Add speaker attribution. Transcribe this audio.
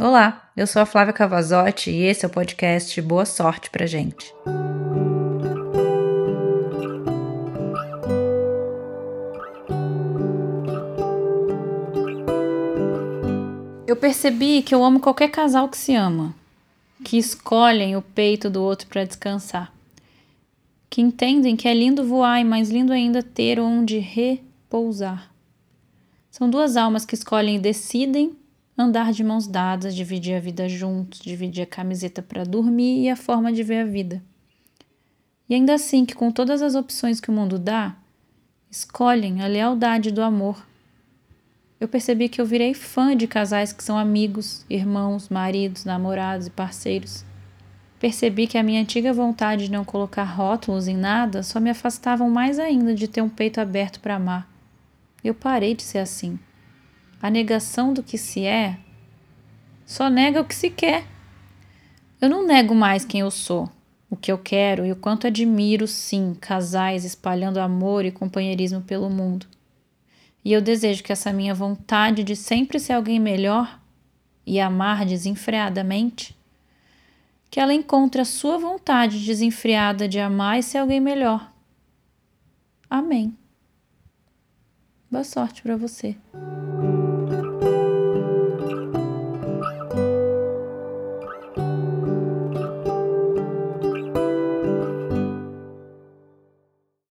Speaker 1: Olá, eu sou a Flávia Cavazotti e esse é o podcast Boa Sorte pra gente. Eu percebi que eu amo qualquer casal que se ama, que escolhem o peito do outro para descansar, que entendem que é lindo voar e mais lindo ainda ter onde repousar. São duas almas que escolhem e decidem andar de mãos dadas, dividir a vida juntos, dividir a camiseta para dormir e a forma de ver a vida. E ainda assim, que com todas as opções que o mundo dá, escolhem a lealdade do amor. Eu percebi que eu virei fã de casais que são amigos, irmãos, maridos, namorados e parceiros. Percebi que a minha antiga vontade de não colocar rótulos em nada só me afastavam mais ainda de ter um peito aberto para amar. Eu parei de ser assim. A negação do que se é só nega o que se quer. Eu não nego mais quem eu sou, o que eu quero e o quanto admiro, sim, casais espalhando amor e companheirismo pelo mundo. E eu desejo que essa minha vontade de sempre ser alguém melhor e amar desenfreadamente, que ela encontre a sua vontade desenfreada de amar e ser alguém melhor. Amém. Boa sorte para você.